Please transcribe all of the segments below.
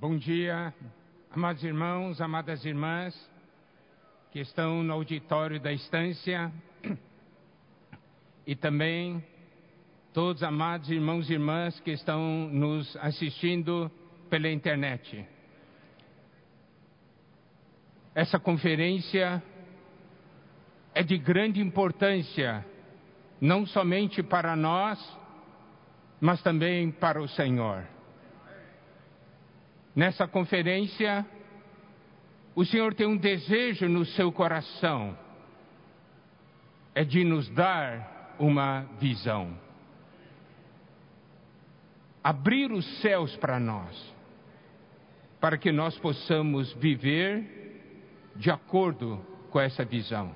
Bom dia, amados irmãos, amadas irmãs que estão no auditório da estância e também todos amados irmãos e irmãs que estão nos assistindo pela internet. Essa conferência é de grande importância, não somente para nós, mas também para o Senhor. Nessa conferência, o Senhor tem um desejo no seu coração, é de nos dar uma visão. Abrir os céus para nós, para que nós possamos viver de acordo com essa visão.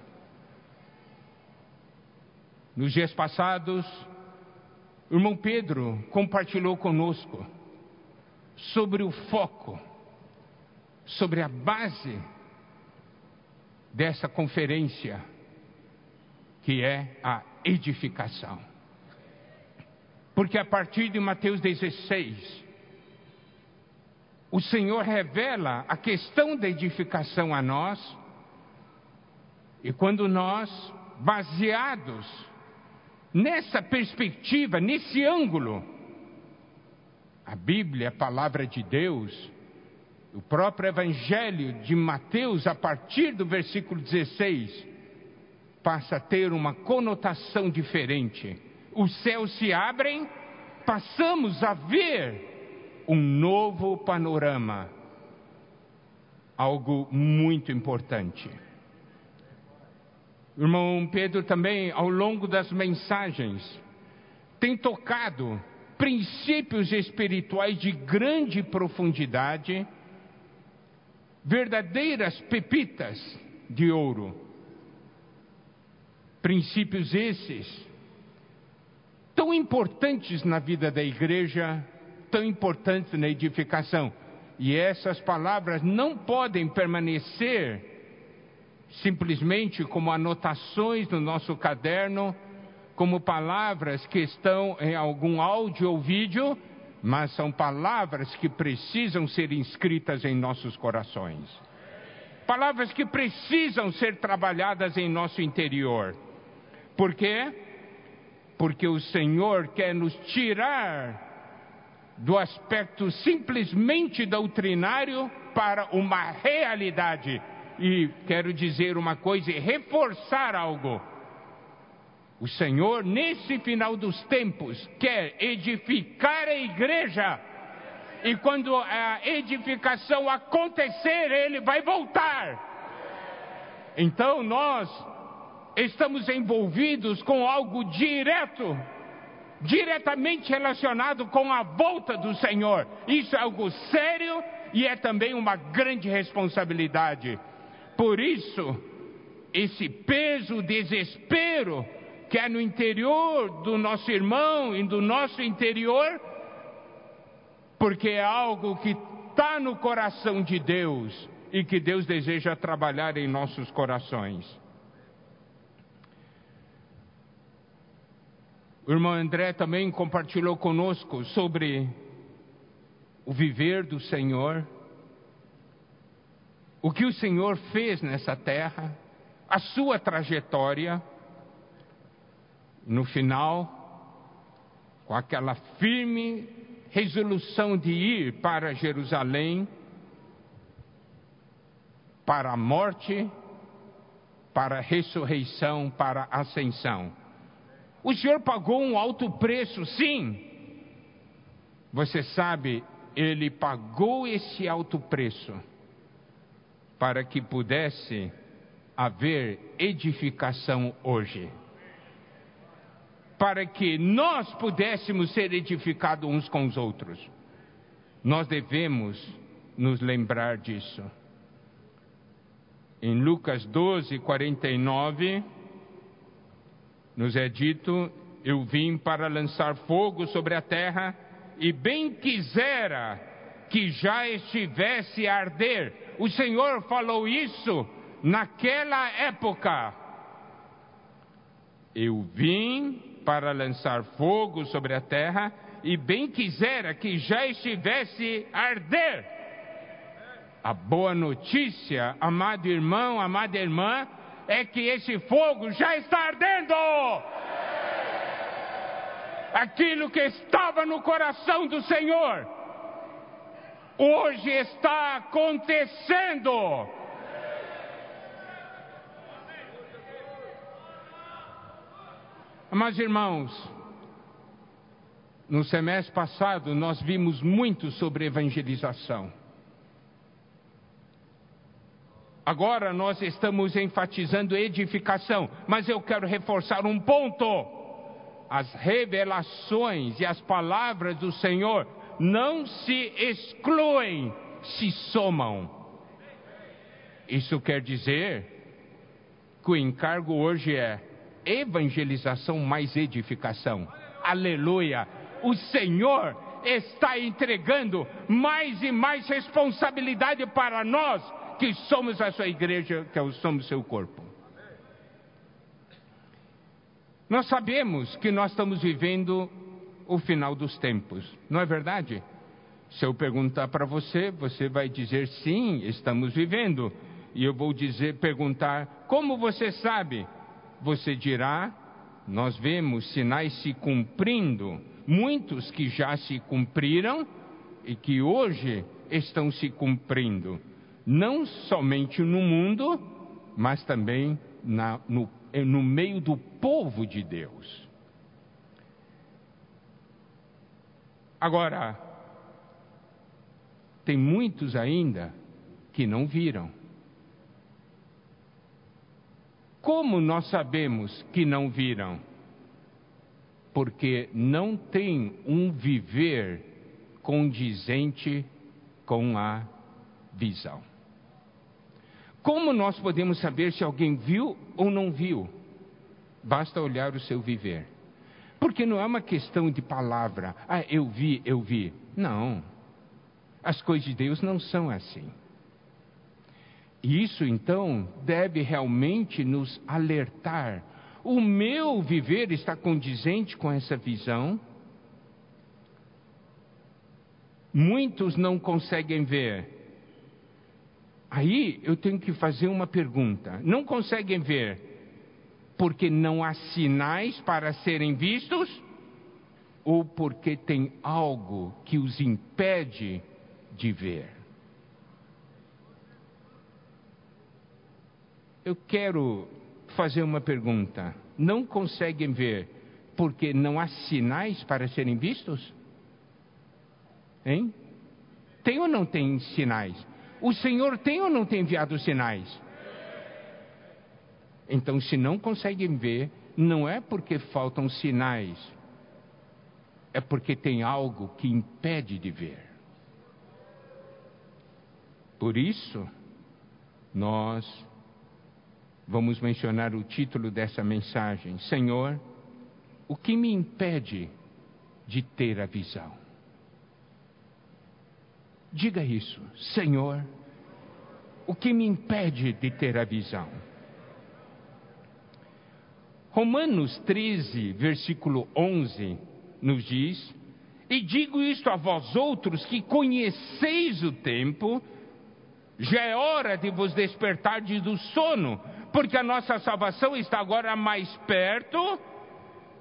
Nos dias passados, o irmão Pedro compartilhou conosco sobre o foco, sobre a base dessa conferência, que é a edificação. Porque a partir de Mateus 16, o Senhor revela a questão da edificação a nós, e quando nós, baseados nessa perspectiva, nesse ângulo, a Bíblia, a palavra de Deus, o próprio Evangelho de Mateus, a partir do versículo 16, passa a ter uma conotação diferente. Os céus se abrem, passamos a ver um novo panorama, algo muito importante. O irmão Pedro também, ao longo das mensagens, tem tocado princípios espirituais de grande profundidade, verdadeiras pepitas de ouro. Princípios esses tão importantes na vida da igreja, tão importantes na edificação. E essas palavras não podem permanecer simplesmente como anotações no nosso caderno como palavras que estão em algum áudio ou vídeo, mas são palavras que precisam ser inscritas em nossos corações. Palavras que precisam ser trabalhadas em nosso interior. Por quê? Porque o Senhor quer nos tirar do aspecto simplesmente doutrinário para uma realidade. E quero dizer uma coisa e reforçar algo o Senhor, nesse final dos tempos, quer edificar a igreja. E quando a edificação acontecer, ele vai voltar. Então nós estamos envolvidos com algo direto, diretamente relacionado com a volta do Senhor. Isso é algo sério e é também uma grande responsabilidade. Por isso, esse peso, desespero que é no interior do nosso irmão e do nosso interior, porque é algo que está no coração de Deus e que Deus deseja trabalhar em nossos corações. O irmão André também compartilhou conosco sobre o viver do Senhor, o que o Senhor fez nessa terra, a sua trajetória no final, com aquela firme resolução de ir para Jerusalém, para a morte, para a ressurreição, para a ascensão. O Senhor pagou um alto preço, sim. Você sabe, ele pagou esse alto preço para que pudesse haver edificação hoje para que nós pudéssemos ser edificados uns com os outros. Nós devemos nos lembrar disso. Em Lucas 12, 49, nos é dito: Eu vim para lançar fogo sobre a terra, e bem quisera que já estivesse a arder. O Senhor falou isso naquela época. Eu vim para lançar fogo sobre a terra, e bem quisera que já estivesse a arder. A boa notícia, amado irmão, amada irmã, é que esse fogo já está ardendo. Aquilo que estava no coração do Senhor, hoje está acontecendo. Mas irmãos, no semestre passado nós vimos muito sobre evangelização. Agora nós estamos enfatizando edificação, mas eu quero reforçar um ponto. As revelações e as palavras do Senhor não se excluem, se somam. Isso quer dizer que o encargo hoje é evangelização mais edificação. Aleluia! O Senhor está entregando mais e mais responsabilidade para nós, que somos a sua igreja, que somos seu corpo. Nós sabemos que nós estamos vivendo o final dos tempos, não é verdade? Se eu perguntar para você, você vai dizer sim, estamos vivendo. E eu vou dizer, perguntar, como você sabe? Você dirá, nós vemos sinais se cumprindo, muitos que já se cumpriram e que hoje estão se cumprindo, não somente no mundo, mas também na, no, no meio do povo de Deus. Agora, tem muitos ainda que não viram. Como nós sabemos que não viram? Porque não tem um viver condizente com a visão. Como nós podemos saber se alguém viu ou não viu? Basta olhar o seu viver. Porque não é uma questão de palavra, ah, eu vi, eu vi. Não. As coisas de Deus não são assim. Isso então deve realmente nos alertar. O meu viver está condizente com essa visão? Muitos não conseguem ver. Aí eu tenho que fazer uma pergunta: não conseguem ver porque não há sinais para serem vistos? Ou porque tem algo que os impede de ver? Eu quero fazer uma pergunta. Não conseguem ver porque não há sinais para serem vistos? Hein? Tem ou não tem sinais? O Senhor tem ou não tem enviado sinais? Então, se não conseguem ver, não é porque faltam sinais, é porque tem algo que impede de ver. Por isso, nós vamos mencionar o título dessa mensagem: Senhor, o que me impede de ter a visão? Diga isso, Senhor, o que me impede de ter a visão? Romanos 13, versículo 11, nos diz: E digo isto a vós outros que conheceis o tempo, já é hora de vos despertar do sono, porque a nossa salvação está agora mais perto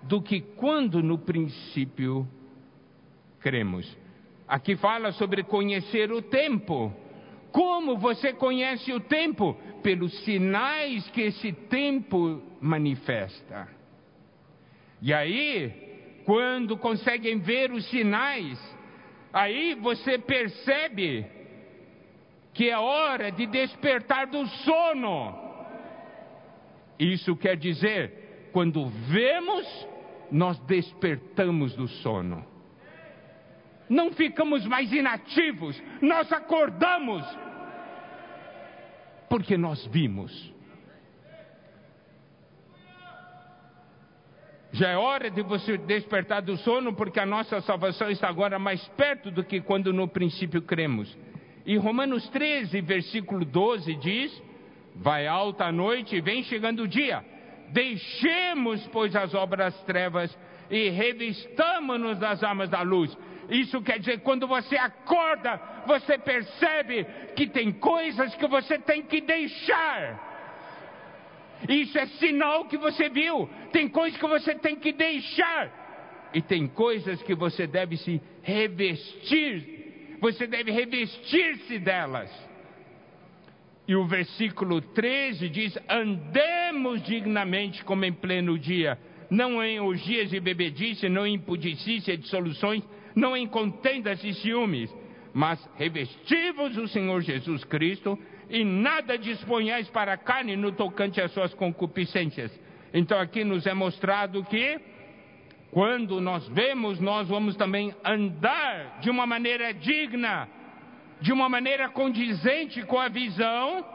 do que quando no princípio cremos. Aqui fala sobre conhecer o tempo. Como você conhece o tempo? Pelos sinais que esse tempo manifesta. E aí, quando conseguem ver os sinais, aí você percebe que é hora de despertar do sono isso quer dizer, quando vemos, nós despertamos do sono. Não ficamos mais inativos, nós acordamos. Porque nós vimos. Já é hora de você despertar do sono, porque a nossa salvação está agora mais perto do que quando no princípio cremos. E Romanos 13, versículo 12 diz: Vai alta a noite e vem chegando o dia. Deixemos, pois, as obras trevas e revistamos-nos das armas da luz. Isso quer dizer, quando você acorda, você percebe que tem coisas que você tem que deixar. Isso é sinal que você viu. Tem coisas que você tem que deixar. E tem coisas que você deve se revestir. Você deve revestir-se delas. E o versículo 13 diz: Andemos dignamente como em pleno dia, não em orgias e bebedice, não em impudicícia e dissoluções, não em contendas e ciúmes, mas revestivos o Senhor Jesus Cristo e nada disponhais para a carne no tocante às suas concupiscências. Então aqui nos é mostrado que quando nós vemos, nós vamos também andar de uma maneira digna de uma maneira condizente com a visão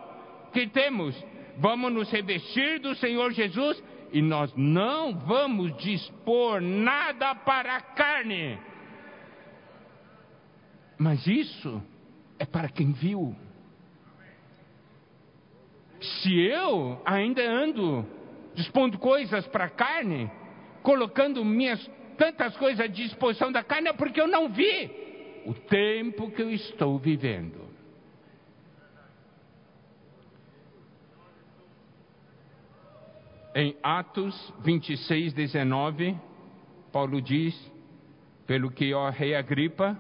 que temos. Vamos nos revestir do Senhor Jesus e nós não vamos dispor nada para a carne. Mas isso é para quem viu. Se eu ainda ando dispondo coisas para a carne, colocando minhas tantas coisas à disposição da carne, é porque eu não vi o tempo que eu estou vivendo. Em Atos 26, 19, Paulo diz: Pelo que, ó Rei Agripa,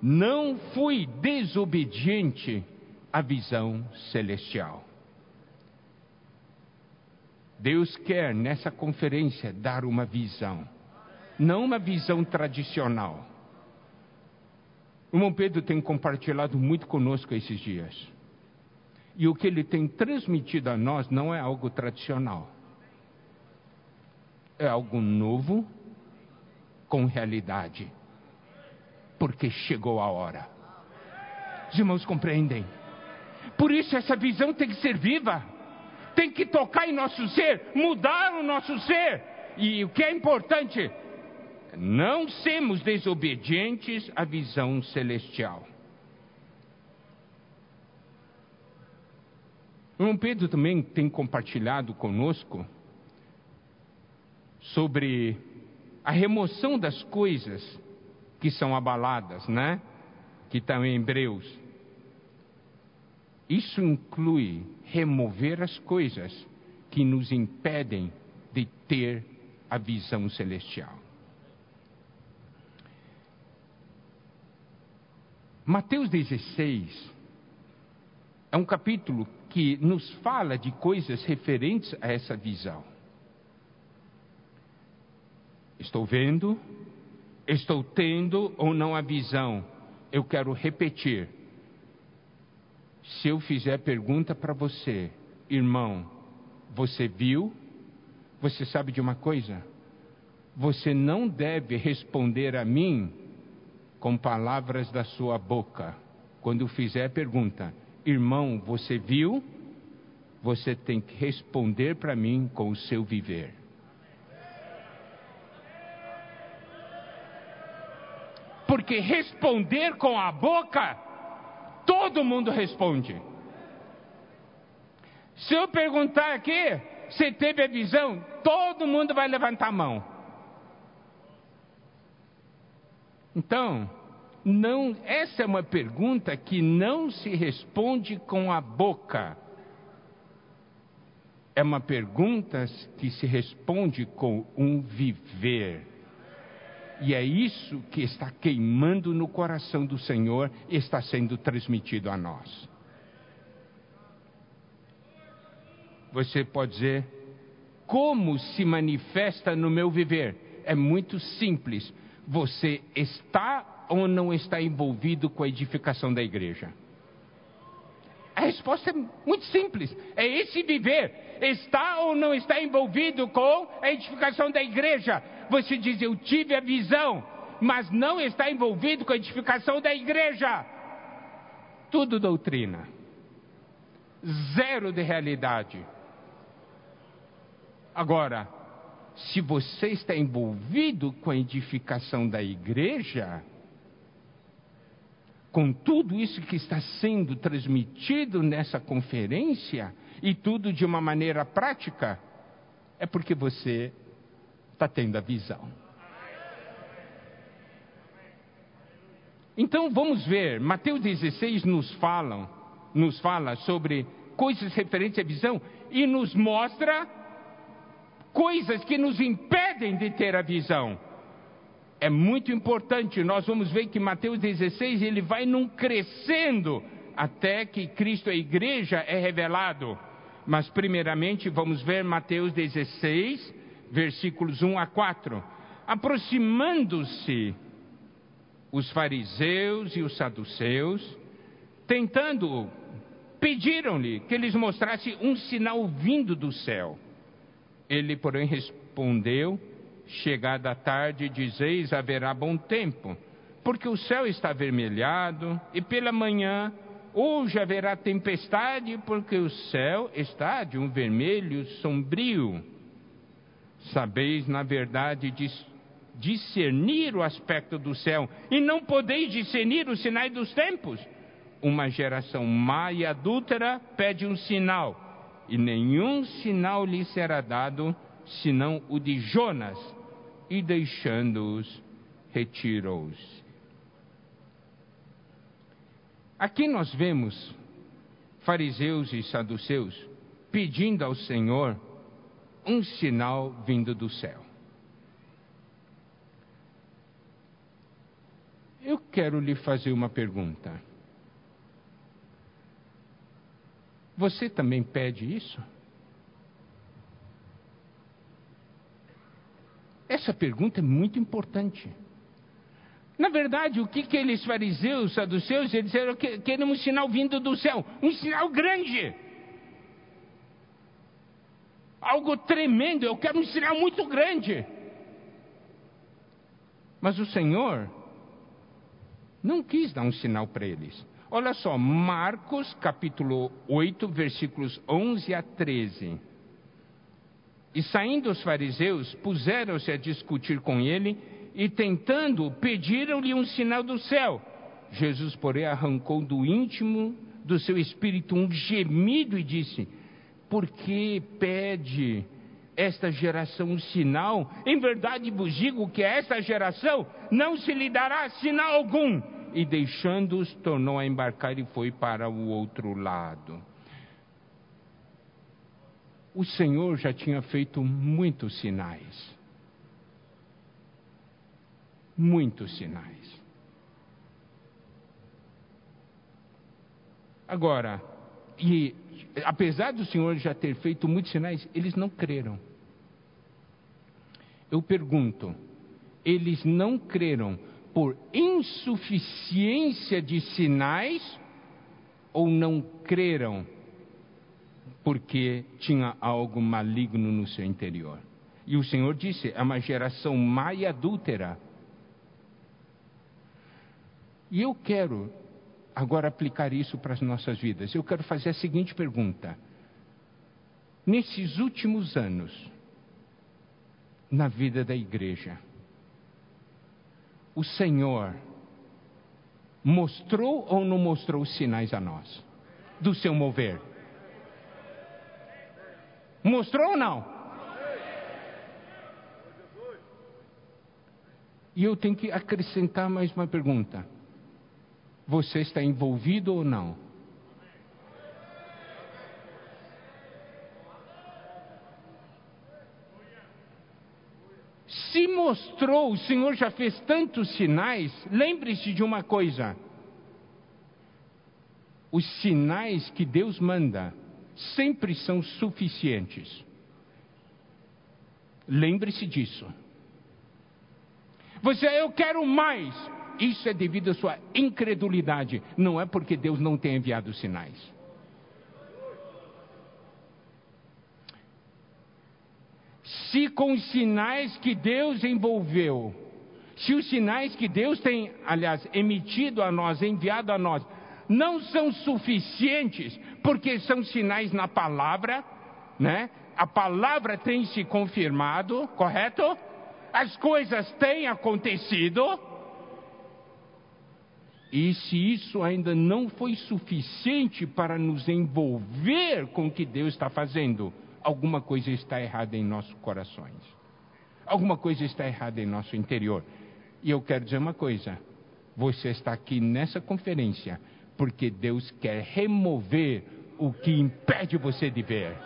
não fui desobediente à visão celestial. Deus quer nessa conferência dar uma visão, não uma visão tradicional irmão Pedro tem compartilhado muito conosco esses dias. E o que ele tem transmitido a nós não é algo tradicional. É algo novo, com realidade. Porque chegou a hora. Os irmãos compreendem. Por isso essa visão tem que ser viva. Tem que tocar em nosso ser, mudar o nosso ser. E o que é importante, não sermos desobedientes à visão celestial. Irmão Pedro também tem compartilhado conosco sobre a remoção das coisas que são abaladas, né? Que estão em Hebreus. Isso inclui remover as coisas que nos impedem de ter a visão celestial. Mateus 16 é um capítulo que nos fala de coisas referentes a essa visão. Estou vendo, estou tendo ou não a visão. Eu quero repetir. Se eu fizer pergunta para você, irmão, você viu? Você sabe de uma coisa? Você não deve responder a mim com palavras da sua boca. Quando fizer pergunta, irmão, você viu? Você tem que responder para mim com o seu viver. Porque responder com a boca, todo mundo responde. Se eu perguntar aqui, você teve a visão, todo mundo vai levantar a mão. Então, não, essa é uma pergunta que não se responde com a boca. É uma pergunta que se responde com um viver. E é isso que está queimando no coração do Senhor e está sendo transmitido a nós. Você pode dizer, como se manifesta no meu viver? É muito simples você está ou não está envolvido com a edificação da igreja? A resposta é muito simples: é esse viver. Está ou não está envolvido com a edificação da igreja? Você diz, eu tive a visão, mas não está envolvido com a edificação da igreja. Tudo doutrina, zero de realidade. Agora, se você está envolvido com a edificação da igreja, com tudo isso que está sendo transmitido nessa conferência, e tudo de uma maneira prática, é porque você está tendo a visão. Então vamos ver, Mateus 16 nos fala, nos fala sobre coisas referentes à visão e nos mostra coisas que nos impedem de ter a visão. É muito importante, nós vamos ver que Mateus 16 ele vai num crescendo até que Cristo, a igreja, é revelado. Mas primeiramente vamos ver Mateus 16, versículos 1 a 4. Aproximando-se os fariseus e os saduceus, tentando, pediram-lhe que lhes mostrasse um sinal vindo do céu. Ele, porém, respondeu: Chegada a tarde, dizeis: haverá bom tempo, porque o céu está avermelhado, e pela manhã hoje haverá tempestade, porque o céu está de um vermelho sombrio. Sabeis, na verdade, discernir o aspecto do céu, e não podeis discernir os sinais dos tempos. Uma geração má e adúltera pede um sinal e nenhum sinal lhe será dado, senão o de Jonas, e deixando-os, retirou-os. Aqui nós vemos fariseus e saduceus pedindo ao Senhor um sinal vindo do céu. Eu quero lhe fazer uma pergunta. Você também pede isso? Essa pergunta é muito importante. Na verdade, o que aqueles fariseus, saduceus, eles disseram que um sinal vindo do céu, um sinal grande. Algo tremendo, eu quero um sinal muito grande. Mas o Senhor não quis dar um sinal para eles. Olha só, Marcos capítulo 8, versículos 11 a 13. E saindo os fariseus, puseram-se a discutir com ele e tentando, pediram-lhe um sinal do céu. Jesus, porém, arrancou do íntimo do seu espírito um gemido e disse: Por que pede esta geração um sinal? Em verdade vos digo que a esta geração não se lhe dará sinal algum e deixando-os, tornou a embarcar e foi para o outro lado. O Senhor já tinha feito muitos sinais. Muitos sinais. Agora, e apesar do Senhor já ter feito muitos sinais, eles não creram. Eu pergunto, eles não creram por insuficiência de sinais ou não creram porque tinha algo maligno no seu interior. E o Senhor disse: é uma geração má e adúltera. E eu quero agora aplicar isso para as nossas vidas. Eu quero fazer a seguinte pergunta: nesses últimos anos, na vida da igreja, o Senhor mostrou ou não mostrou os sinais a nós do seu mover? Mostrou ou não? E eu tenho que acrescentar mais uma pergunta: você está envolvido ou não? se mostrou, o Senhor já fez tantos sinais, lembre-se de uma coisa: os sinais que Deus manda sempre são suficientes. Lembre-se disso. Você, eu quero mais. Isso é devido à sua incredulidade, não é porque Deus não tem enviado sinais. se com os sinais que Deus envolveu, se os sinais que Deus tem, aliás, emitido a nós, enviado a nós, não são suficientes, porque são sinais na palavra, né? A palavra tem se confirmado, correto? As coisas têm acontecido. E se isso ainda não foi suficiente para nos envolver com o que Deus está fazendo, alguma coisa está errada em nossos corações. Alguma coisa está errada em nosso interior. E eu quero dizer uma coisa: Você está aqui nessa conferência porque Deus quer remover o que impede você de ver.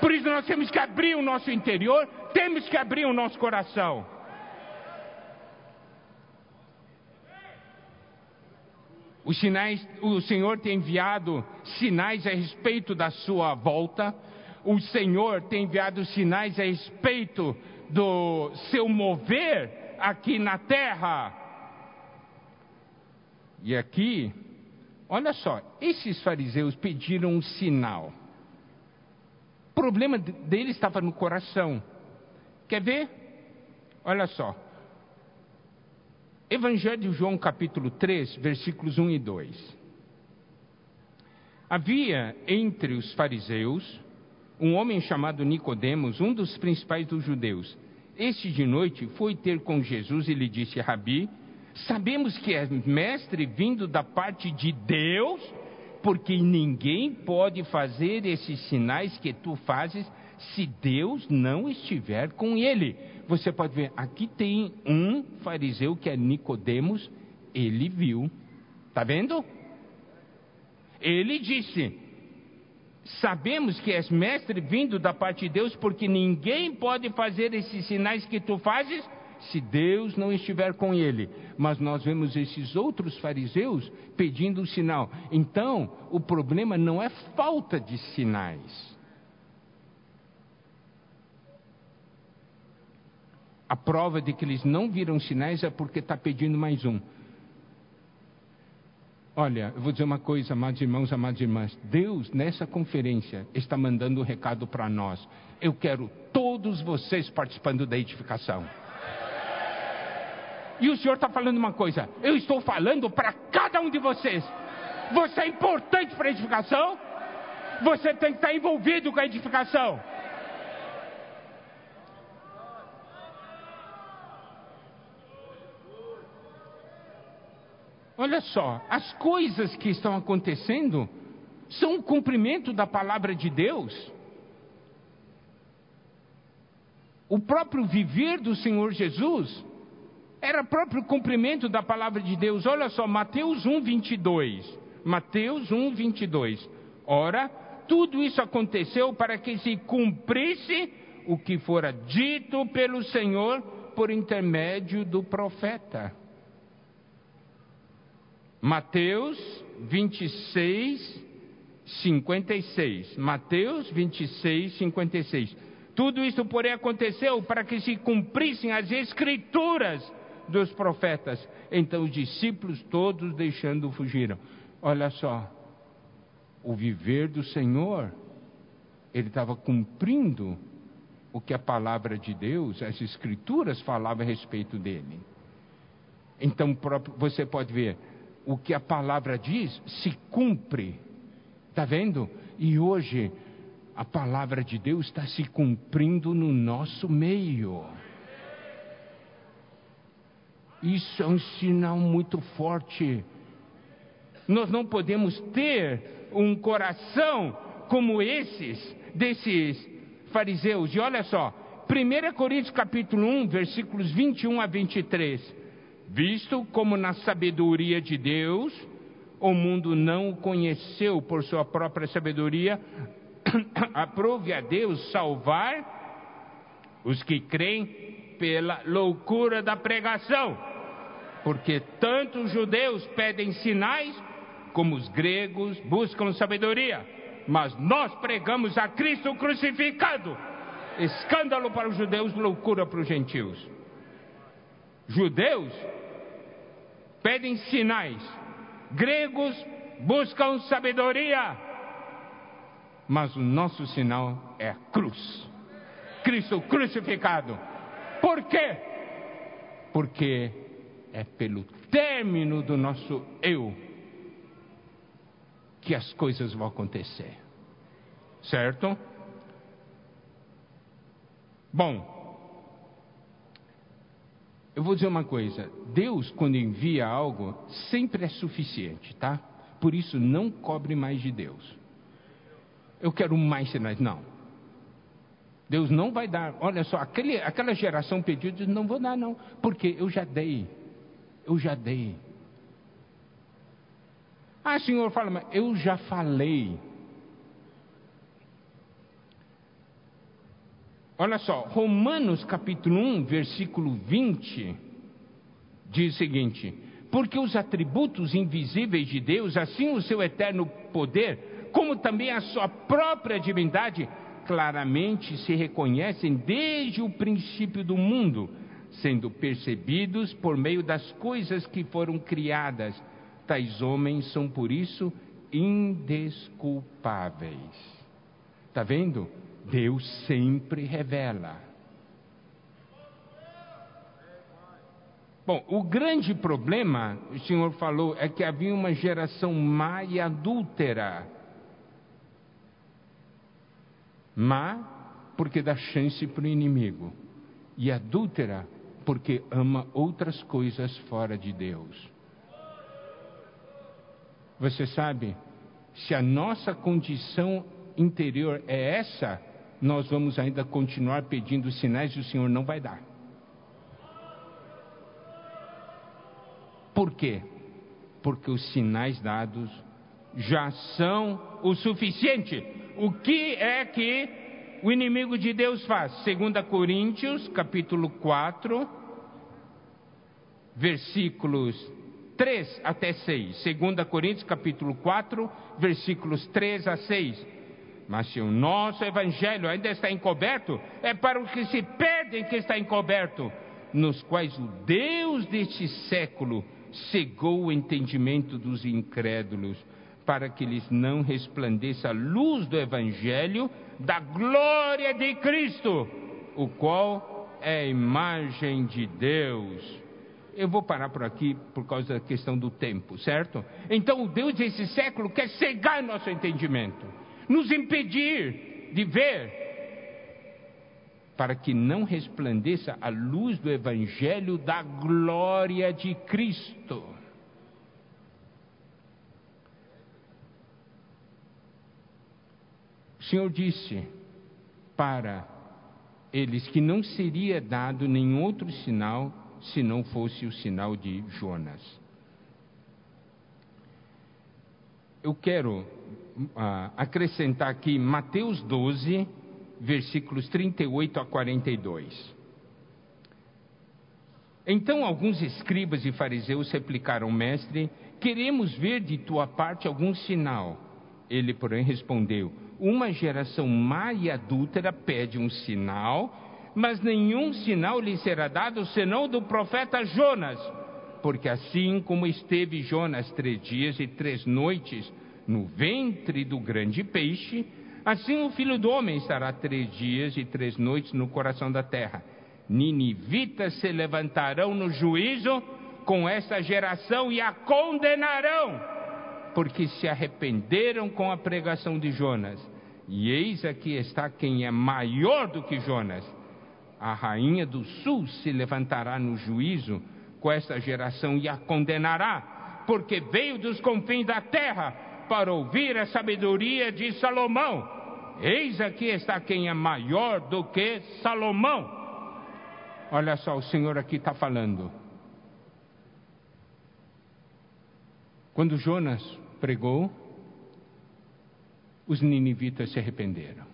Por isso nós temos que abrir o nosso interior, temos que abrir o nosso coração. Sinais, o Senhor tem enviado sinais a respeito da sua volta. O Senhor tem enviado sinais a respeito do seu mover aqui na terra. E aqui, olha só, esses fariseus pediram um sinal. O problema deles estava no coração. Quer ver? Olha só. Evangelho de João, capítulo 3, versículos 1 e 2. Havia entre os fariseus um homem chamado Nicodemos, um dos principais dos judeus. Este de noite foi ter com Jesus e lhe disse: Rabi, sabemos que és mestre vindo da parte de Deus, porque ninguém pode fazer esses sinais que tu fazes se Deus não estiver com ele. Você pode ver, aqui tem um fariseu que é Nicodemos, ele viu. Tá vendo? Ele disse: Sabemos que és mestre vindo da parte de Deus, porque ninguém pode fazer esses sinais que tu fazes se Deus não estiver com ele. Mas nós vemos esses outros fariseus pedindo o sinal. Então, o problema não é falta de sinais. A prova de que eles não viram sinais é porque está pedindo mais um. Olha, eu vou dizer uma coisa, amados irmãos, amadas irmãs. Deus, nessa conferência, está mandando um recado para nós. Eu quero todos vocês participando da edificação. E o Senhor está falando uma coisa. Eu estou falando para cada um de vocês. Você é importante para a edificação. Você tem que estar envolvido com a edificação. Olha só, as coisas que estão acontecendo são o cumprimento da palavra de Deus. O próprio viver do Senhor Jesus era próprio cumprimento da palavra de Deus. Olha só, Mateus 1, 22. Mateus 1, 22. Ora, tudo isso aconteceu para que se cumprisse o que fora dito pelo Senhor por intermédio do profeta. Mateus 26, 56. Mateus 26, 56. Tudo isso, porém, aconteceu para que se cumprissem as escrituras dos profetas. Então os discípulos todos deixando fugiram. Olha só, o viver do Senhor, ele estava cumprindo o que a palavra de Deus, as escrituras falavam a respeito dele. Então você pode ver, o que a palavra diz se cumpre. Está vendo? E hoje a palavra de Deus está se cumprindo no nosso meio. Isso é um sinal muito forte. Nós não podemos ter um coração como esses, desses fariseus. E olha só, 1 Coríntios capítulo 1, versículos 21 a 23 visto como na sabedoria de Deus, o mundo não o conheceu por sua própria sabedoria, aprove a Deus salvar os que creem pela loucura da pregação, porque tanto os judeus pedem sinais, como os gregos buscam sabedoria, mas nós pregamos a Cristo crucificado, escândalo para os judeus, loucura para os gentios. Judeus pedem sinais. Gregos buscam sabedoria. Mas o nosso sinal é a cruz. Cristo crucificado. Por quê? Porque é pelo término do nosso eu que as coisas vão acontecer. Certo? Bom, eu vou dizer uma coisa: Deus, quando envia algo, sempre é suficiente, tá? Por isso, não cobre mais de Deus. Eu quero mais sinais. Não. Deus não vai dar. Olha só, aquele, aquela geração pediu, diz, não vou dar, não, porque eu já dei. Eu já dei. Ah, Senhor, fala, mas eu já falei. Olha só, Romanos capítulo 1, versículo 20, diz o seguinte: Porque os atributos invisíveis de Deus, assim o seu eterno poder, como também a sua própria divindade, claramente se reconhecem desde o princípio do mundo, sendo percebidos por meio das coisas que foram criadas. Tais homens são por isso indesculpáveis. Está vendo? Deus sempre revela. Bom, o grande problema, o Senhor falou, é que havia uma geração má e adúltera. Má, porque dá chance para o inimigo, e adúltera, porque ama outras coisas fora de Deus. Você sabe, se a nossa condição interior é essa, nós vamos ainda continuar pedindo sinais e o Senhor não vai dar. Por quê? Porque os sinais dados já são o suficiente. O que é que o inimigo de Deus faz? 2 Coríntios, capítulo 4, versículos 3 até 6. 2 Coríntios, capítulo 4, versículos 3 a 6. Mas se o nosso evangelho ainda está encoberto, é para os que se perdem que está encoberto, nos quais o Deus deste século cegou o entendimento dos incrédulos, para que lhes não resplandeça a luz do evangelho da glória de Cristo, o qual é a imagem de Deus. Eu vou parar por aqui por causa da questão do tempo, certo? Então, o Deus desse século quer cegar nosso entendimento nos impedir de ver, para que não resplandeça a luz do Evangelho da glória de Cristo. Senhor disse para eles que não seria dado nenhum outro sinal se não fosse o sinal de Jonas. Eu quero ah, acrescentar aqui Mateus 12, versículos 38 a 42. Então alguns escribas e fariseus replicaram, mestre, queremos ver de tua parte algum sinal. Ele, porém, respondeu: Uma geração má e adúltera pede um sinal, mas nenhum sinal lhe será dado senão do profeta Jonas. Porque assim como esteve Jonas três dias e três noites no ventre do grande peixe, assim o filho do homem estará três dias e três noites no coração da terra. Ninivitas se levantarão no juízo com essa geração e a condenarão, porque se arrependeram com a pregação de Jonas. E eis aqui está quem é maior do que Jonas. A rainha do sul se levantará no juízo com essa geração e a condenará, porque veio dos confins da terra para ouvir a sabedoria de Salomão. Eis aqui está quem é maior do que Salomão. Olha só, o Senhor aqui está falando. Quando Jonas pregou, os ninivitas se arrependeram.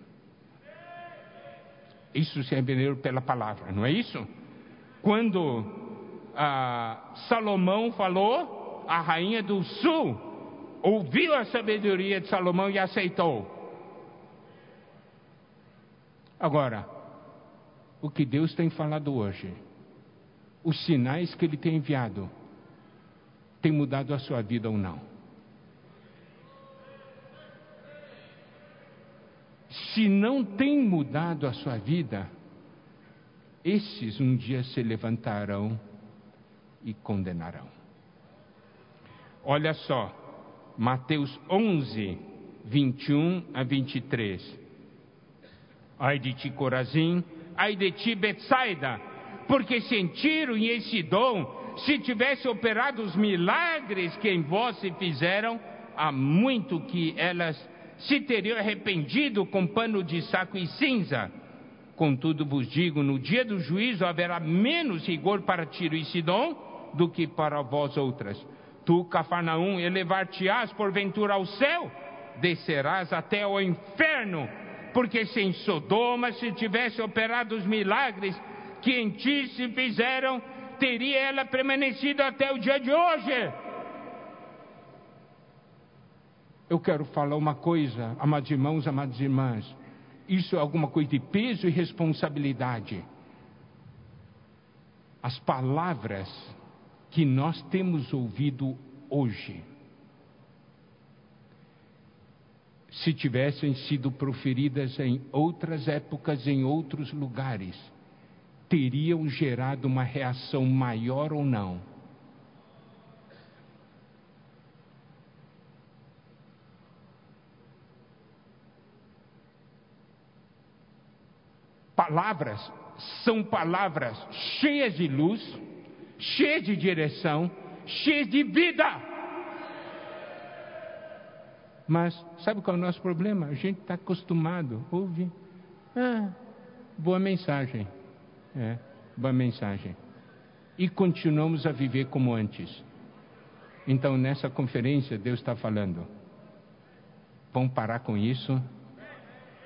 Isso se arrependeram pela palavra, não é isso? Quando ah, Salomão falou, a rainha do sul ouviu a sabedoria de Salomão e aceitou. Agora, o que Deus tem falado hoje, os sinais que Ele tem enviado, tem mudado a sua vida ou não? Se não tem mudado a sua vida, esses um dia se levantarão e condenarão. Olha só, Mateus 11, 21 a 23. Ai de ti, Corazim, ai de ti, Betsaida, porque se em Tiro e em Sidom se tivesse operado os milagres que em vós se fizeram, há muito que elas se teriam arrependido com pano de saco e cinza. Contudo vos digo, no dia do juízo haverá menos rigor para Tiro e Sidom do que para vós outras. Tu, Cafarnaum, elevar-te-ás porventura ao céu, descerás até o inferno, porque se em Sodoma se tivesse operado os milagres que em ti se fizeram, teria ela permanecido até o dia de hoje. Eu quero falar uma coisa, amados irmãos, amadas irmãs. Isso é alguma coisa de peso e responsabilidade. As palavras que nós temos ouvido hoje, se tivessem sido proferidas em outras épocas, em outros lugares, teriam gerado uma reação maior ou não? Palavras são palavras cheias de luz, cheias de direção, cheias de vida. Mas sabe qual é o nosso problema? A gente está acostumado a ouvir. Ah, boa mensagem. É, boa mensagem. E continuamos a viver como antes. Então, nessa conferência, Deus está falando: vamos parar com isso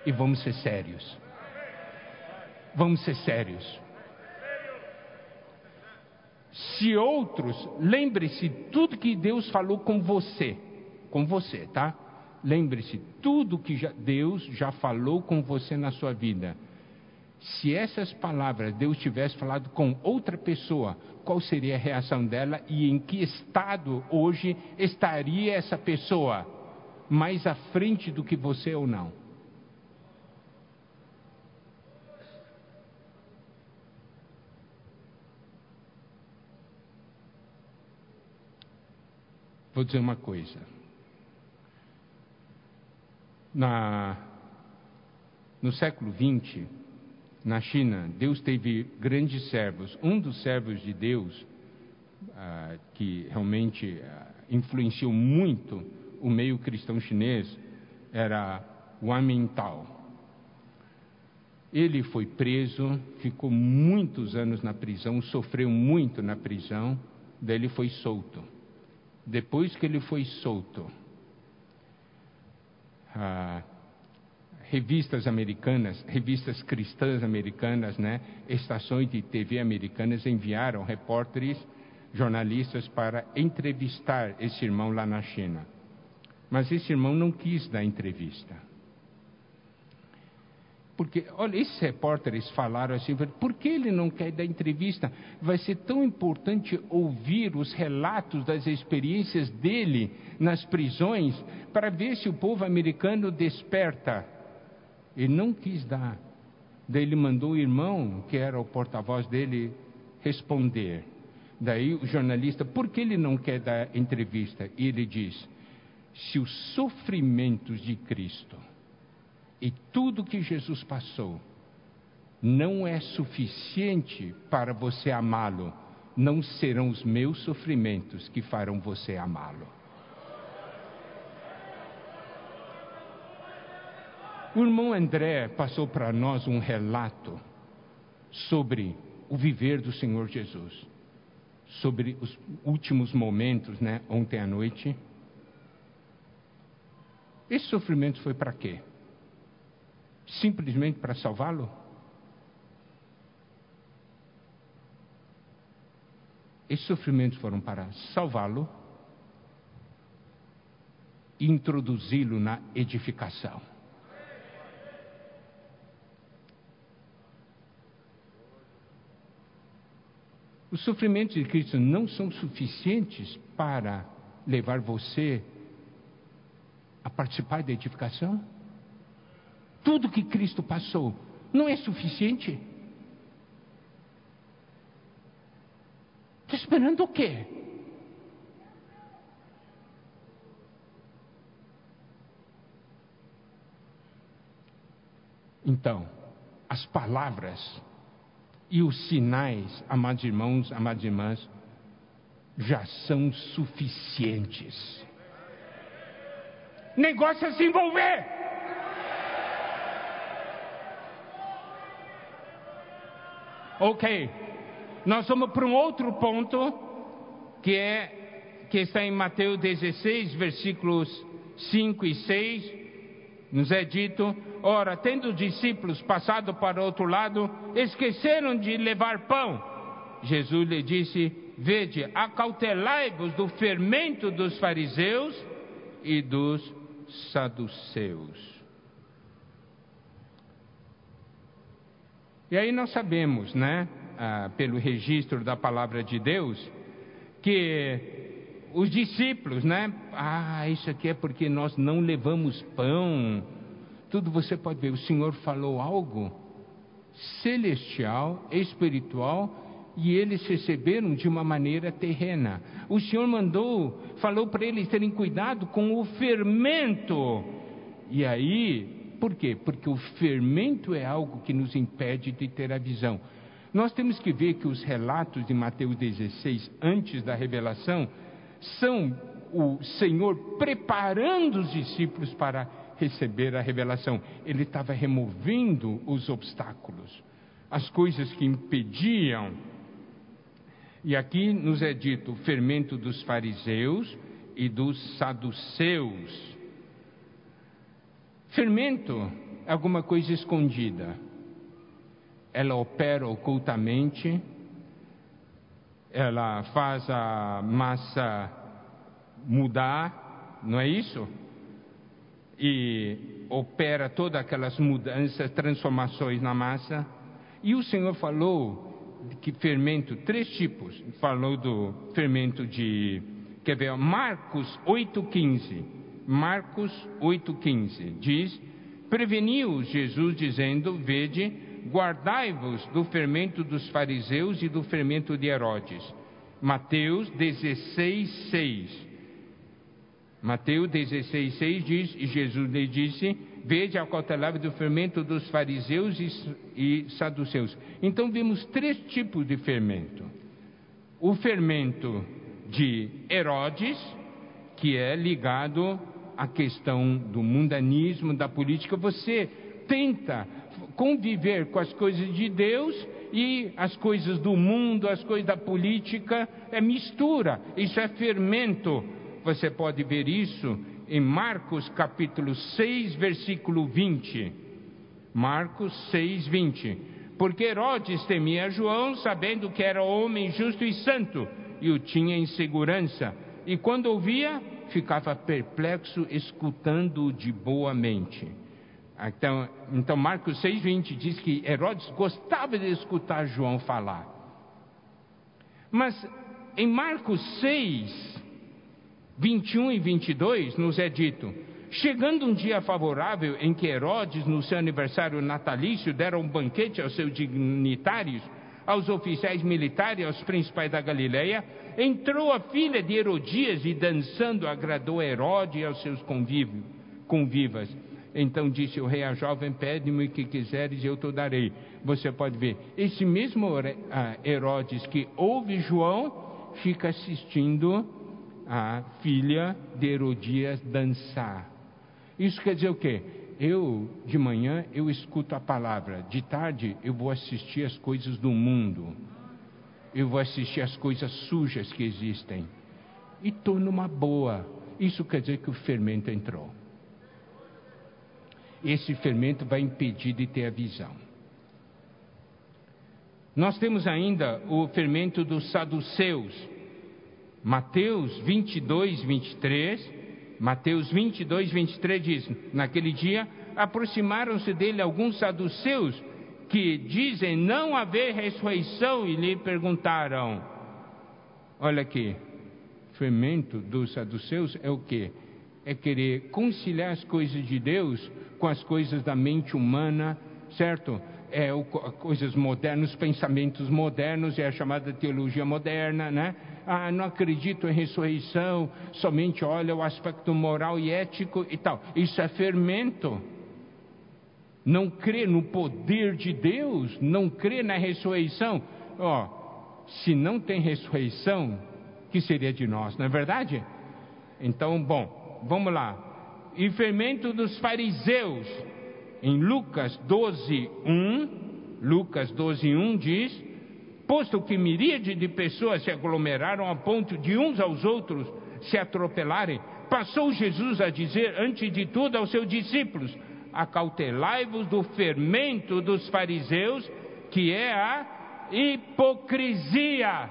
e vamos ser sérios. Vamos ser sérios. Se outros, lembre-se tudo que Deus falou com você, com você, tá? Lembre-se tudo que já, Deus já falou com você na sua vida se essas palavras Deus tivesse falado com outra pessoa, qual seria a reação dela e em que estado hoje estaria essa pessoa? Mais à frente do que você ou não? Vou dizer uma coisa. Na, no século XX, na China, Deus teve grandes servos. Um dos servos de Deus, ah, que realmente ah, influenciou muito o meio cristão chinês, era Wang Mingtao. Ele foi preso, ficou muitos anos na prisão, sofreu muito na prisão, daí ele foi solto. Depois que ele foi solto, ah, revistas americanas, revistas cristãs americanas, né, estações de TV americanas enviaram repórteres, jornalistas para entrevistar esse irmão lá na China. Mas esse irmão não quis dar entrevista. Porque, olha, esses repórteres falaram assim: por que ele não quer dar entrevista? Vai ser tão importante ouvir os relatos das experiências dele nas prisões para ver se o povo americano desperta ele não quis dar. Daí ele mandou o irmão, que era o porta-voz dele, responder. Daí o jornalista, por que ele não quer dar entrevista? E ele diz: se os sofrimentos de Cristo e tudo que Jesus passou não é suficiente para você amá-lo, não serão os meus sofrimentos que farão você amá-lo. O irmão André passou para nós um relato sobre o viver do Senhor Jesus, sobre os últimos momentos, né, ontem à noite. Esse sofrimento foi para quê? Simplesmente para salvá-lo? Esses sofrimentos foram para salvá-lo e introduzi-lo na edificação. Os sofrimentos de Cristo não são suficientes para levar você a participar da edificação? Tudo que Cristo passou não é suficiente? Está esperando o quê? Então, as palavras e os sinais, amados irmãos, amadas irmãs, já são suficientes. Negócio é se envolver. Ok, nós vamos para um outro ponto que é que está em Mateus 16, versículos 5 e 6, nos é dito: Ora, tendo os discípulos passado para outro lado, esqueceram de levar pão. Jesus lhe disse: Vede, acautelai-vos do fermento dos fariseus e dos saduceus. E aí nós sabemos, né, ah, pelo registro da palavra de Deus, que os discípulos, né? Ah, isso aqui é porque nós não levamos pão. Tudo você pode ver, o Senhor falou algo celestial, espiritual, e eles receberam de uma maneira terrena. O Senhor mandou, falou para eles terem cuidado com o fermento. E aí, por quê? Porque o fermento é algo que nos impede de ter a visão. Nós temos que ver que os relatos de Mateus 16, antes da revelação, são o Senhor preparando os discípulos para receber a revelação. Ele estava removendo os obstáculos, as coisas que impediam. E aqui nos é dito o fermento dos fariseus e dos saduceus. Fermento é alguma coisa escondida. Ela opera ocultamente ela faz a massa mudar, não é isso? E opera todas aquelas mudanças, transformações na massa. E o Senhor falou que fermento, três tipos. Falou do fermento de, quer ver, Marcos 8,15. Marcos 8,15 diz: Preveniu Jesus, dizendo: Vede, guardai-vos do fermento dos fariseus e do fermento de Herodes. Mateus 16, 6. Mateus 16, 6 diz, e Jesus lhe disse, vede a cautelável do fermento dos fariseus e, e saduceus. Então vemos três tipos de fermento. O fermento de Herodes, que é ligado à questão do mundanismo, da política. Você tenta conviver com as coisas de Deus e as coisas do mundo, as coisas da política, é mistura, isso é fermento. Você pode ver isso em Marcos capítulo 6, versículo 20. Marcos 6, 20. Porque Herodes temia João, sabendo que era homem justo e santo, e o tinha em segurança. E quando ouvia, ficava perplexo, escutando-o de boa mente. Então, então Marcos 6,20 diz que Herodes gostava de escutar João falar. Mas em Marcos 6, 21 e 22, nos é dito: Chegando um dia favorável em que Herodes, no seu aniversário natalício, dera um banquete aos seus dignitários, aos oficiais militares, aos principais da Galileia, entrou a filha de Herodias e dançando agradou Herodes e aos seus convivas. Então disse o rei à jovem: Pede-me o que quiseres e eu te darei. Você pode ver, esse mesmo Herodes que ouve João, fica assistindo a filha de Herodias dançar. Isso quer dizer o quê? Eu, de manhã, eu escuto a palavra, de tarde, eu vou assistir as coisas do mundo, eu vou assistir as coisas sujas que existem, e estou numa boa. Isso quer dizer que o fermento entrou esse fermento vai impedir de ter a visão. Nós temos ainda o fermento dos saduceus. Mateus 22, 23. Mateus 22, 23 diz: Naquele dia aproximaram-se dele alguns saduceus que dizem não haver ressurreição e lhe perguntaram: Olha aqui, fermento dos saduceus é o que? É querer conciliar as coisas de Deus com as coisas da mente humana, certo? É, o, coisas modernas, pensamentos modernos, é a chamada teologia moderna, né? Ah, não acredito em ressurreição, somente olha o aspecto moral e ético e tal. Isso é fermento. Não crê no poder de Deus, não crê na ressurreição. Ó, oh, se não tem ressurreição, que seria de nós, não é verdade? Então, bom, vamos lá e fermento dos fariseus. Em Lucas 12, 1, Lucas 12, 1 diz: posto que miríade de pessoas se aglomeraram a ponto de uns aos outros se atropelarem, passou Jesus a dizer, antes de tudo, aos seus discípulos: Acautelai-vos do fermento dos fariseus, que é a hipocrisia.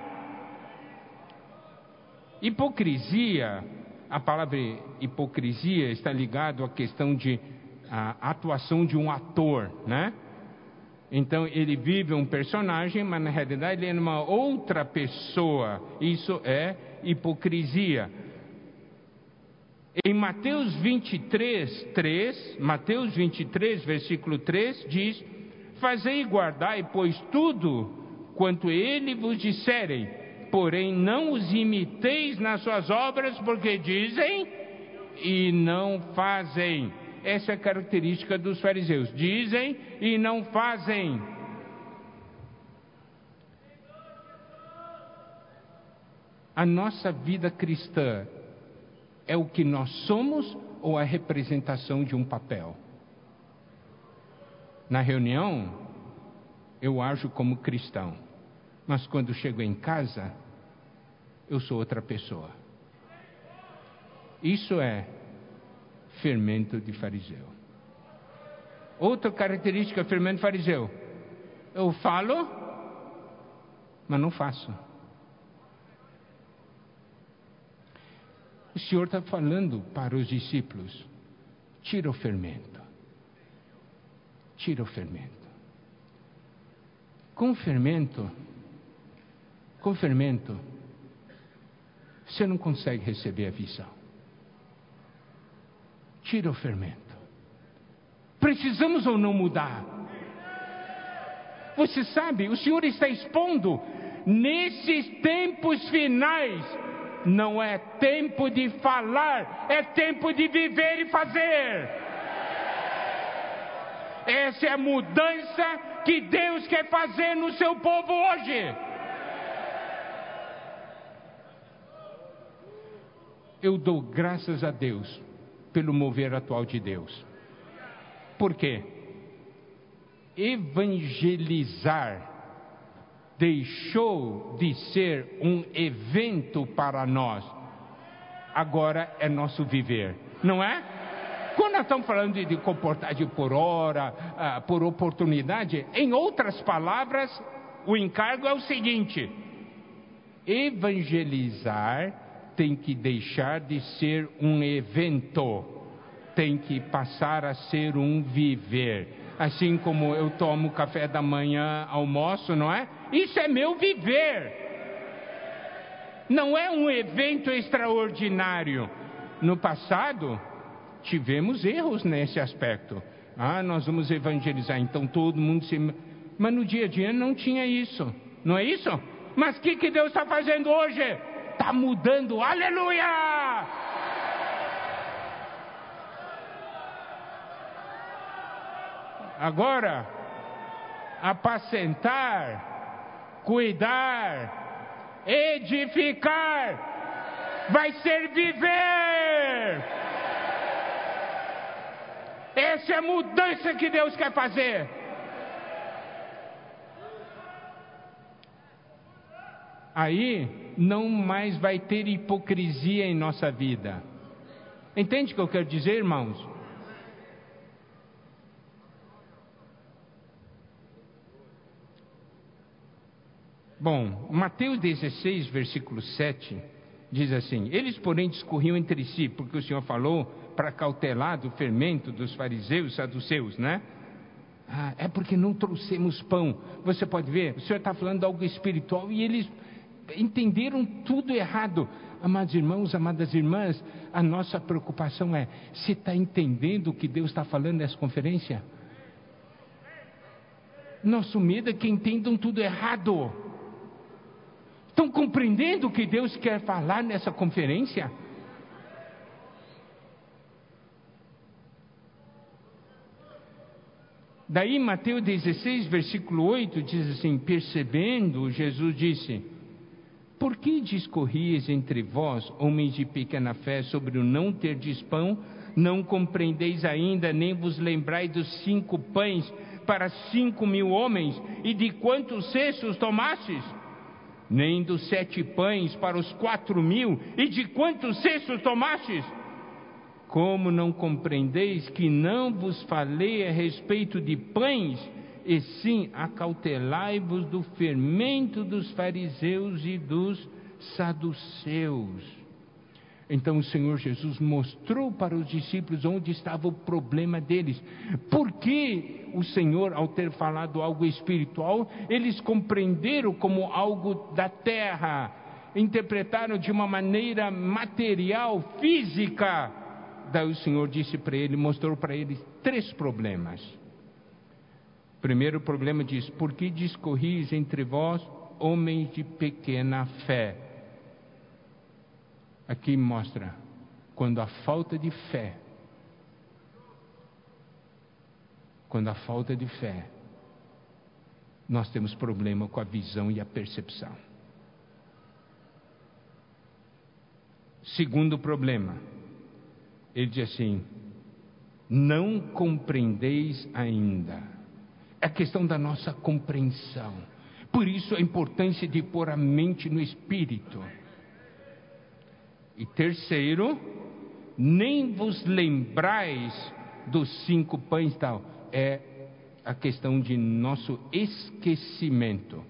Hipocrisia, a palavra hipocrisia está ligado à questão de a atuação de um ator, né? Então ele vive um personagem, mas na realidade ele é uma outra pessoa. Isso é hipocrisia. Em Mateus 23, 3, Mateus 23, versículo 3, diz: Fazei e guardai, pois tudo quanto ele vos disserem, porém não os imiteis nas suas obras, porque dizem e não fazem. Essa é a característica dos fariseus: dizem e não fazem. A nossa vida cristã é o que nós somos ou a representação de um papel? Na reunião, eu ajo como cristão, mas quando chego em casa, eu sou outra pessoa. Isso é fermento de fariseu. Outra característica fermento fariseu. Eu falo, mas não faço. O Senhor está falando para os discípulos: tira o fermento. Tira o fermento. Com fermento, com fermento, você não consegue receber a visão. Tira o fermento. Precisamos ou não mudar? Você sabe, o Senhor está expondo nesses tempos finais não é tempo de falar, é tempo de viver e fazer. Essa é a mudança que Deus quer fazer no seu povo hoje. Eu dou graças a Deus pelo mover atual de Deus. Por quê? Evangelizar deixou de ser um evento para nós, agora é nosso viver, não é? Quando estamos falando de, de por hora, uh, por oportunidade, em outras palavras, o encargo é o seguinte: evangelizar tem que deixar de ser um evento, tem que passar a ser um viver. Assim como eu tomo café da manhã, almoço, não é? Isso é meu viver. Não é um evento extraordinário. No passado, tivemos erros nesse aspecto. Ah, nós vamos evangelizar, então todo mundo se. Mas no dia a dia não tinha isso. Não é isso? Mas o que, que Deus está fazendo hoje? Está mudando. Aleluia! Agora, apacentar cuidar, edificar, vai ser viver. Essa é a mudança que Deus quer fazer. Aí não mais vai ter hipocrisia em nossa vida. Entende o que eu quero dizer, irmãos? Bom, Mateus 16, versículo 7, diz assim: Eles, porém, discorriam entre si, porque o Senhor falou para cautelar do fermento dos fariseus saduceus, né? Ah, é porque não trouxemos pão. Você pode ver, o Senhor está falando algo espiritual e eles entenderam tudo errado. Amados irmãos, amadas irmãs, a nossa preocupação é: você está entendendo o que Deus está falando nessa conferência? Nosso medo é que entendam tudo errado. Estão compreendendo o que Deus quer falar nessa conferência? Daí, Mateus 16, versículo 8, diz assim: Percebendo, Jesus disse: Por que discorries entre vós, homens de pequena fé, sobre o não ter pão? Não compreendeis ainda, nem vos lembrai dos cinco pães para cinco mil homens, e de quantos cestos tomastes? Nem dos sete pães para os quatro mil, e de quantos cestos tomastes? Como não compreendeis que não vos falei a respeito de pães, e sim acautelai-vos do fermento dos fariseus e dos saduceus? Então o Senhor Jesus mostrou para os discípulos onde estava o problema deles. Por que o Senhor, ao ter falado algo espiritual, eles compreenderam como algo da terra, interpretaram de uma maneira material, física. Daí o Senhor disse para ele, mostrou para eles três problemas. Primeiro problema diz: Por que discorris entre vós, homens de pequena fé? Aqui mostra quando a falta de fé, quando a falta de fé, nós temos problema com a visão e a percepção. Segundo problema, ele diz assim: não compreendeis ainda. É a questão da nossa compreensão. Por isso a importância de pôr a mente no espírito. E terceiro, nem vos lembrais dos cinco pães tal. É a questão de nosso esquecimento.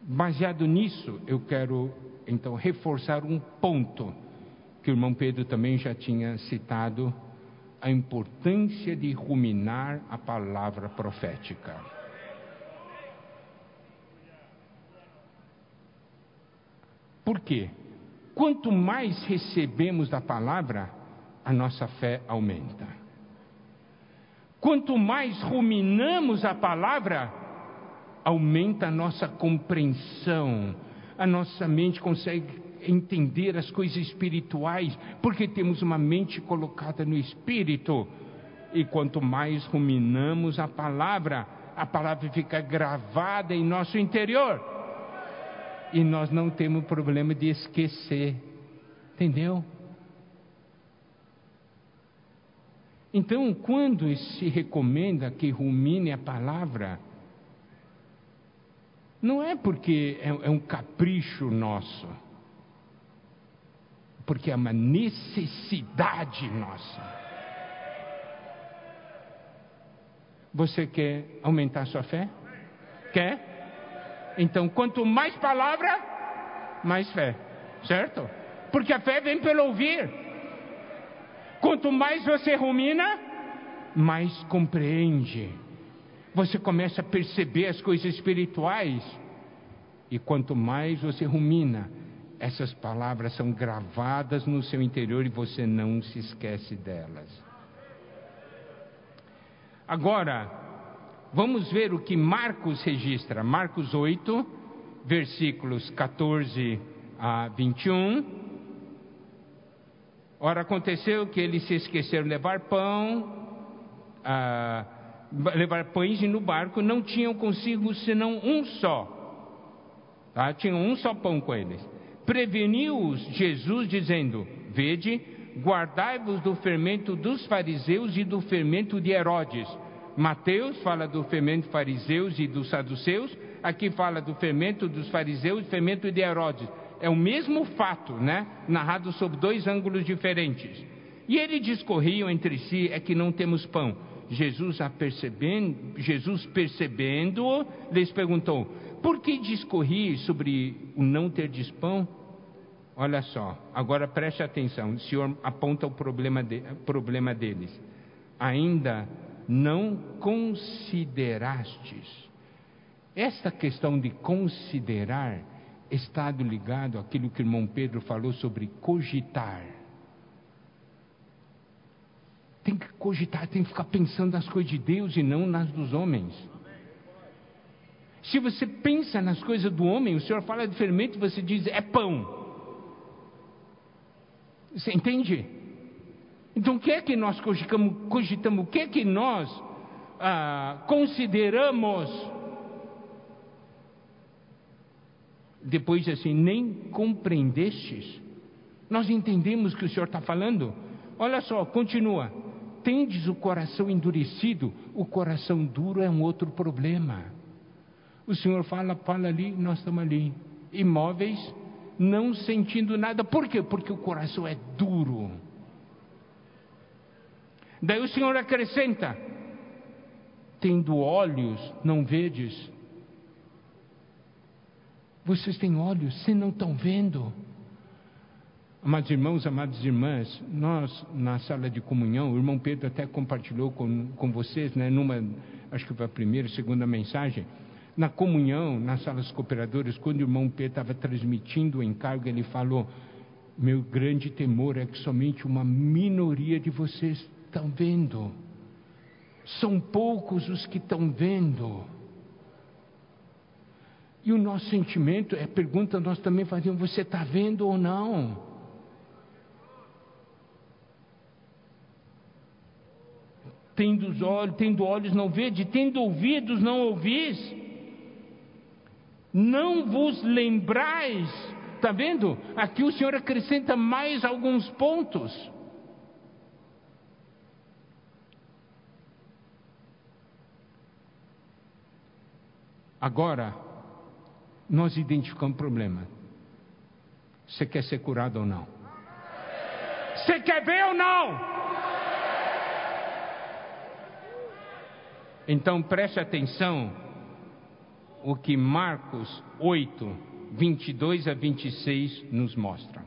Baseado nisso, eu quero então reforçar um ponto que o irmão Pedro também já tinha citado, a importância de ruminar a palavra profética. Por quê? Quanto mais recebemos da palavra, a nossa fé aumenta. Quanto mais ruminamos a palavra, aumenta a nossa compreensão, a nossa mente consegue entender as coisas espirituais, porque temos uma mente colocada no espírito. E quanto mais ruminamos a palavra, a palavra fica gravada em nosso interior e nós não temos problema de esquecer. Entendeu? Então, quando se recomenda que rumine a palavra, não é porque é, é um capricho nosso, porque é uma necessidade nossa. Você quer aumentar sua fé? Quer? Então, quanto mais palavra, mais fé, certo? Porque a fé vem pelo ouvir. Quanto mais você rumina, mais compreende. Você começa a perceber as coisas espirituais. E quanto mais você rumina, essas palavras são gravadas no seu interior e você não se esquece delas. Agora, Vamos ver o que Marcos registra. Marcos 8, versículos 14 a 21. Ora, aconteceu que eles se esqueceram de levar pão, ah, levar pães e no barco não tinham consigo senão um só. Tá? Tinham um só pão com eles. Preveniu-os Jesus, dizendo: Vede, guardai-vos do fermento dos fariseus e do fermento de Herodes Mateus fala do fermento fariseus e dos saduceus, aqui fala do fermento dos fariseus e fermento de Herodes. É o mesmo fato, né? Narrado sob dois ângulos diferentes. E eles discorriam entre si, é que não temos pão. Jesus, percebendo, Jesus percebendo, lhes perguntou: Por que discorri sobre o não ter pão? Olha só, agora preste atenção. O Senhor aponta o problema, de, problema deles. Ainda não considerastes. Esta questão de considerar está ligado àquilo que o irmão Pedro falou sobre cogitar. Tem que cogitar, tem que ficar pensando nas coisas de Deus e não nas dos homens. Se você pensa nas coisas do homem, o Senhor fala de fermento, você diz é pão. Você entende? Então, o que é que nós cogitamos? cogitamos o que é que nós ah, consideramos? Depois, assim, nem compreendestes. Nós entendemos o que o Senhor está falando. Olha só, continua. tendes o coração endurecido, o coração duro é um outro problema. O Senhor fala, fala ali, nós estamos ali, imóveis, não sentindo nada. Por quê? Porque o coração é duro. Daí o Senhor acrescenta: tendo olhos, não vedes. Vocês têm olhos, se não estão vendo. Amados irmãos, amadas irmãs, nós na sala de comunhão, o irmão Pedro até compartilhou com, com vocês, né, numa, acho que foi a primeira, segunda mensagem, na comunhão, nas salas cooperadoras, quando o irmão Pedro estava transmitindo o encargo, ele falou: Meu grande temor é que somente uma minoria de vocês estão vendo. São poucos os que estão vendo. E o nosso sentimento é pergunta nós também fazemos: você está vendo ou não? Tendo olhos, tendo olhos não vede, tendo ouvidos não ouvis. Não vos lembrais. Está vendo? Aqui o Senhor acrescenta mais alguns pontos. Agora, nós identificamos o problema. Você quer ser curado ou não? Você quer ver ou não? Então preste atenção o que Marcos 8, 22 a 26 nos mostra.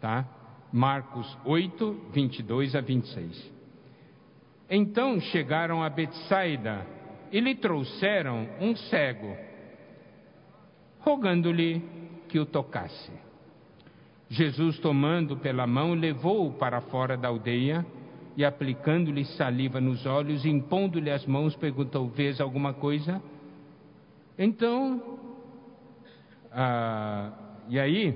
Tá? Marcos 8, 22 a 26. Então chegaram a Betsaida e lhe trouxeram um cego, rogando-lhe que o tocasse. Jesus, tomando pela mão, levou-o para fora da aldeia e aplicando-lhe saliva nos olhos, impondo-lhe as mãos, perguntou: Vês alguma coisa? Então, ah, e aí,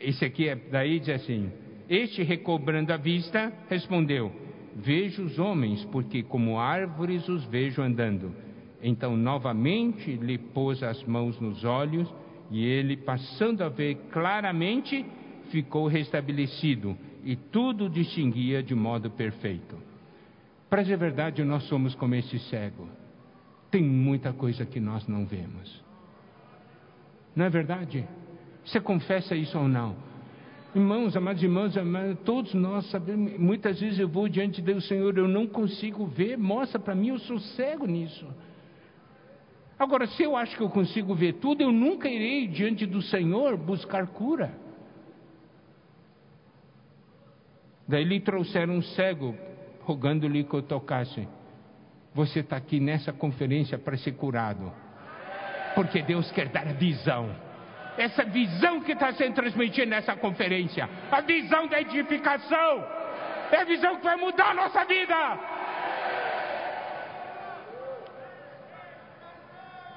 esse aqui é, daí diz assim: Este recobrando a vista, respondeu: Vejo os homens, porque como árvores os vejo andando. Então, novamente lhe pôs as mãos nos olhos, e ele, passando a ver claramente, ficou restabelecido e tudo distinguia de modo perfeito. Para dizer a verdade, nós somos como esse cego. Tem muita coisa que nós não vemos. Não é verdade? Você confessa isso ou não? Irmãos, amados irmãos, amados, todos nós sabemos, muitas vezes eu vou diante de Deus, Senhor, eu não consigo ver, mostra para mim, eu sou cego nisso. Agora, se eu acho que eu consigo ver tudo, eu nunca irei diante do Senhor buscar cura. Daí lhe trouxeram um cego, rogando-lhe que o tocasse. Você está aqui nessa conferência para ser curado, porque Deus quer dar a visão. Essa visão que está sendo transmitida nessa conferência, a visão da edificação, é a visão que vai mudar a nossa vida.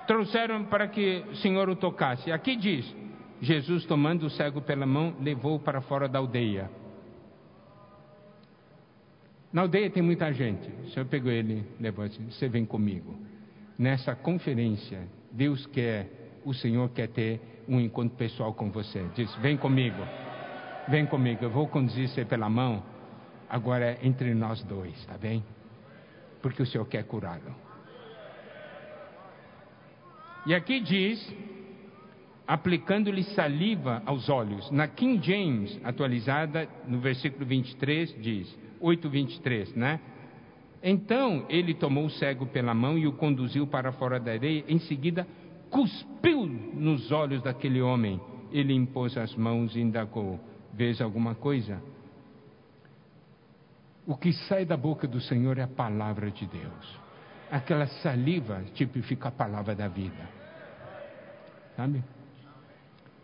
Trouxeram para que o Senhor o tocasse. Aqui diz: Jesus, tomando o cego pela mão, levou-o para fora da aldeia na aldeia tem muita gente. O senhor pegou ele, levou assim: você vem comigo. Nessa conferência, Deus quer, o Senhor quer ter um encontro pessoal com você. Diz: vem comigo, vem comigo. Eu vou conduzir você pela mão. Agora é entre nós dois, tá bem? Porque o Senhor quer curá-lo. E aqui diz, aplicando-lhe saliva aos olhos. Na King James, atualizada, no versículo 23, diz: 8:23, né? Então ele tomou o cego pela mão e o conduziu para fora da areia. Em seguida, cuspiu nos olhos daquele homem. Ele impôs as mãos e indagou: Vês alguma coisa? O que sai da boca do Senhor é a palavra de Deus. Aquela saliva tipifica a palavra da vida. Sabe?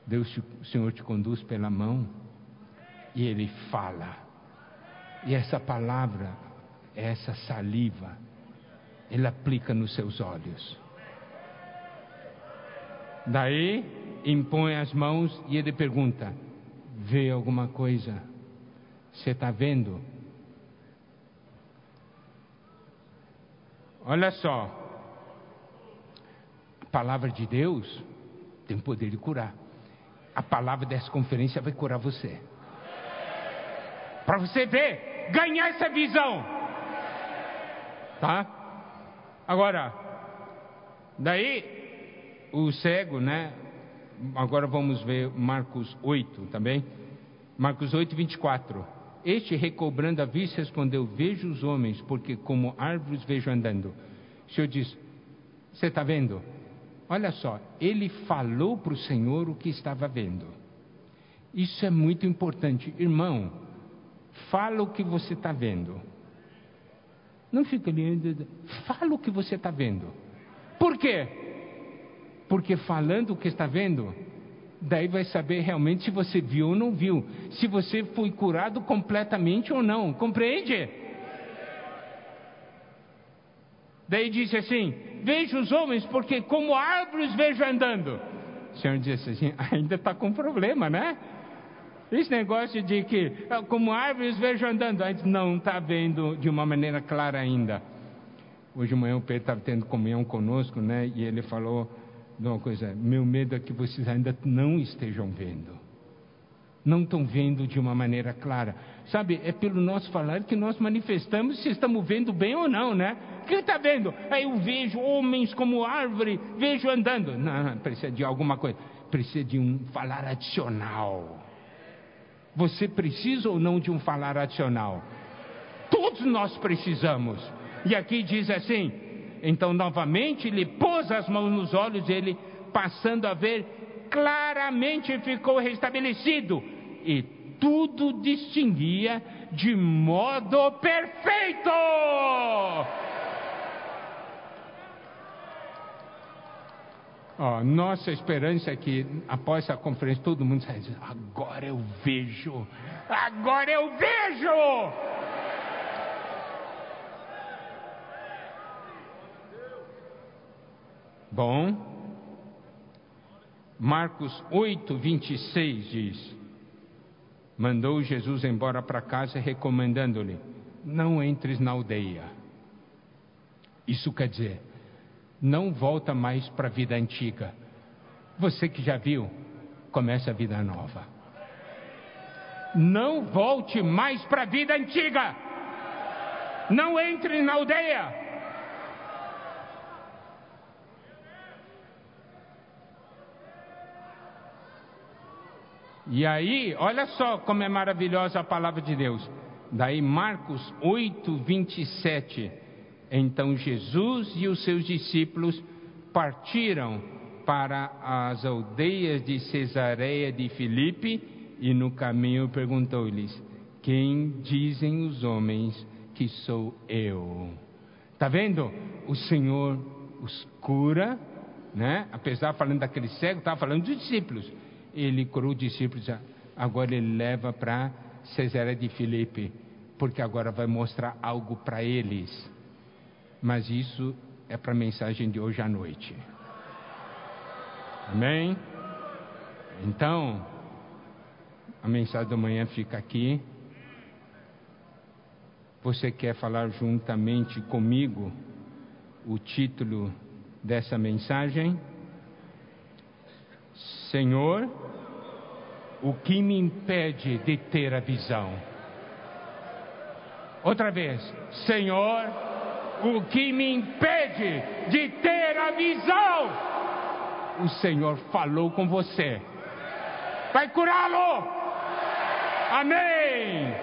Deus, o Senhor te conduz pela mão e Ele fala. E essa palavra, essa saliva, ele aplica nos seus olhos. Daí impõe as mãos e ele pergunta: Vê alguma coisa? Você está vendo? Olha só, a palavra de Deus tem poder de curar. A palavra dessa conferência vai curar você. Para você ver ganhar essa visão. Tá? Agora, daí o cego, né? Agora vamos ver Marcos 8 também. Marcos 8, 24. Este, recobrando a vista, respondeu: Vejo os homens, porque como árvores vejo andando. O Senhor diz: Você está vendo? Olha só, ele falou para o Senhor o que estava vendo. Isso é muito importante. Irmão, fala o que você está vendo. Não fica ali, fala o que você está vendo. Por quê? Porque falando o que está vendo, daí vai saber realmente se você viu ou não viu, se você foi curado completamente ou não, compreende? Daí disse assim: Vejo os homens, porque como árvores vejo andando. O Senhor disse assim: ainda está com problema, né? Esse negócio de que, ah, como árvores vejo andando, a gente não está vendo de uma maneira clara ainda. Hoje de manhã o Pedro estava tendo comunhão conosco, né? E ele falou de uma coisa: meu medo é que vocês ainda não estejam vendo. Não estão vendo de uma maneira clara. Sabe, é pelo nosso falar que nós manifestamos se estamos vendo bem ou não, né? Quem está vendo? Aí eu vejo homens como árvore, vejo andando. Não, não, precisa de alguma coisa. Precisa de um falar adicional. Você precisa ou não de um falar adicional? Todos nós precisamos. E aqui diz assim: então novamente ele pôs as mãos nos olhos, ele passando a ver claramente ficou restabelecido e tudo distinguia de modo perfeito. Oh, nossa esperança é que após essa conferência todo mundo sai dizendo: agora eu vejo, agora eu vejo. Bom, Marcos 8, 26 diz: Mandou Jesus embora para casa, recomendando-lhe: Não entres na aldeia. Isso quer dizer, não volta mais para a vida antiga. Você que já viu, começa a vida nova. Não volte mais para a vida antiga. Não entre na aldeia. E aí, olha só como é maravilhosa a palavra de Deus. Daí Marcos 8, 27. Então Jesus e os seus discípulos partiram para as aldeias de Cesareia de Filipe e no caminho perguntou-lhes: Quem dizem os homens que sou eu? Tá vendo? O Senhor os cura, né? Apesar falando daquele cego, estava falando dos discípulos. Ele curou os discípulos, agora ele leva para Cesareia de Filipe, porque agora vai mostrar algo para eles mas isso é para a mensagem de hoje à noite. Amém? Então, a mensagem da manhã fica aqui. Você quer falar juntamente comigo o título dessa mensagem? Senhor, o que me impede de ter a visão? Outra vez, Senhor, o que me impede de ter a visão. O Senhor falou com você. Vai curá-lo. Amém.